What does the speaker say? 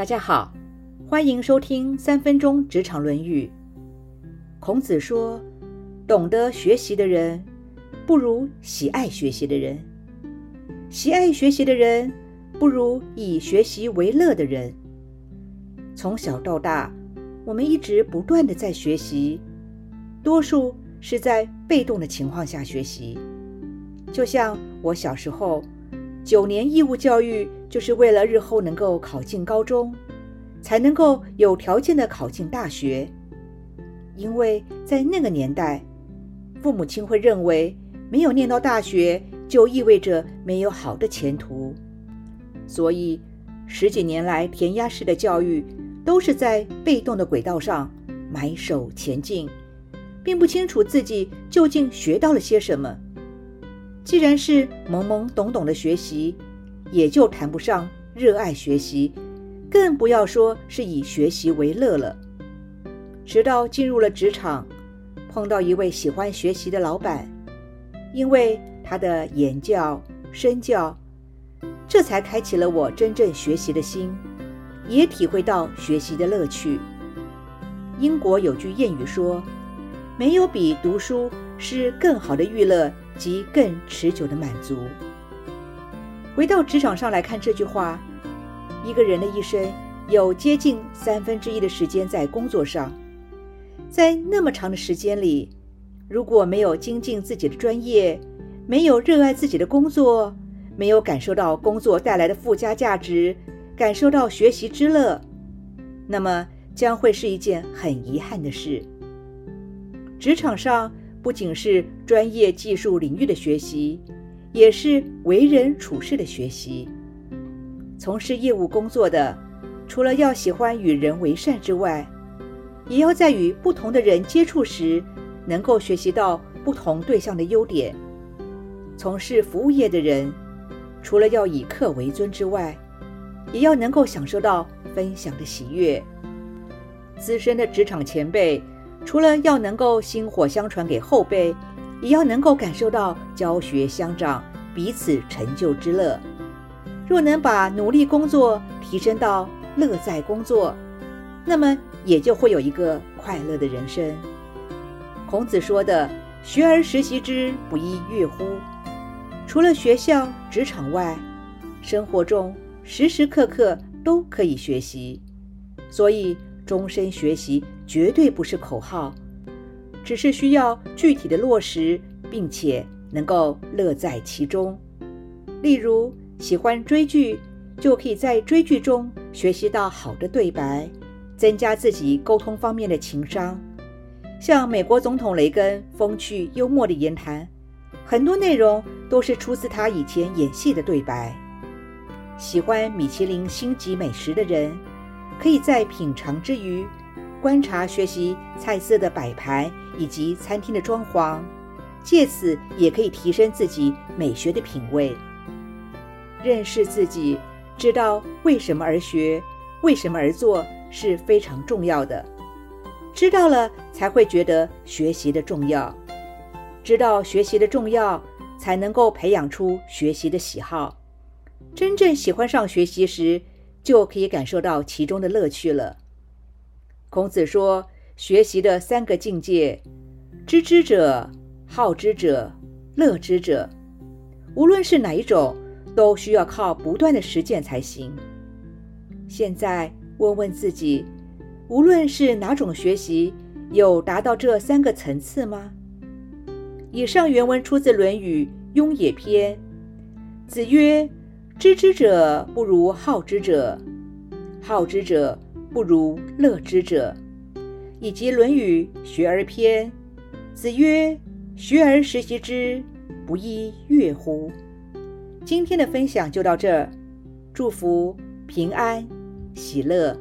大家好，欢迎收听三分钟职场论语。孔子说：“懂得学习的人，不如喜爱学习的人；喜爱学习的人，不如以学习为乐的人。”从小到大，我们一直不断的在学习，多数是在被动的情况下学习。就像我小时候。九年义务教育就是为了日后能够考进高中，才能够有条件的考进大学。因为在那个年代，父母亲会认为没有念到大学就意味着没有好的前途，所以十几年来填鸭式的教育都是在被动的轨道上埋首前进，并不清楚自己究竟学到了些什么。既然是懵懵懂懂的学习，也就谈不上热爱学习，更不要说是以学习为乐了。直到进入了职场，碰到一位喜欢学习的老板，因为他的言教身教，这才开启了我真正学习的心，也体会到学习的乐趣。英国有句谚语说：“没有比读书是更好的娱乐。”及更持久的满足。回到职场上来看这句话，一个人的一生有接近三分之一的时间在工作上，在那么长的时间里，如果没有精进自己的专业，没有热爱自己的工作，没有感受到工作带来的附加价值，感受到学习之乐，那么将会是一件很遗憾的事。职场上。不仅是专业技术领域的学习，也是为人处事的学习。从事业务工作的，除了要喜欢与人为善之外，也要在与不同的人接触时，能够学习到不同对象的优点。从事服务业的人，除了要以客为尊之外，也要能够享受到分享的喜悦。资深的职场前辈。除了要能够薪火相传给后辈，也要能够感受到教学相长、彼此成就之乐。若能把努力工作提升到乐在工作，那么也就会有一个快乐的人生。孔子说的“学而时习之，不亦说乎”，除了学校、职场外，生活中时时刻刻都可以学习。所以。终身学习绝对不是口号，只是需要具体的落实，并且能够乐在其中。例如，喜欢追剧，就可以在追剧中学习到好的对白，增加自己沟通方面的情商。像美国总统雷根风趣幽默的言谈，很多内容都是出自他以前演戏的对白。喜欢米其林星级美食的人。可以在品尝之余，观察学习菜色的摆盘以及餐厅的装潢，借此也可以提升自己美学的品味。认识自己，知道为什么而学，为什么而做是非常重要的。知道了，才会觉得学习的重要；知道学习的重要，才能够培养出学习的喜好。真正喜欢上学习时，就可以感受到其中的乐趣了。孔子说：“学习的三个境界，知之者、好之者、乐之者，无论是哪一种，都需要靠不断的实践才行。”现在问问自己，无论是哪种学习，有达到这三个层次吗？以上原文出自《论语·雍也篇》，子曰。知之者不如好之者，好之者不如乐之者。以及《论语·学而篇》，子曰：“学而时习之，不亦说乎？”今天的分享就到这儿，祝福平安喜乐。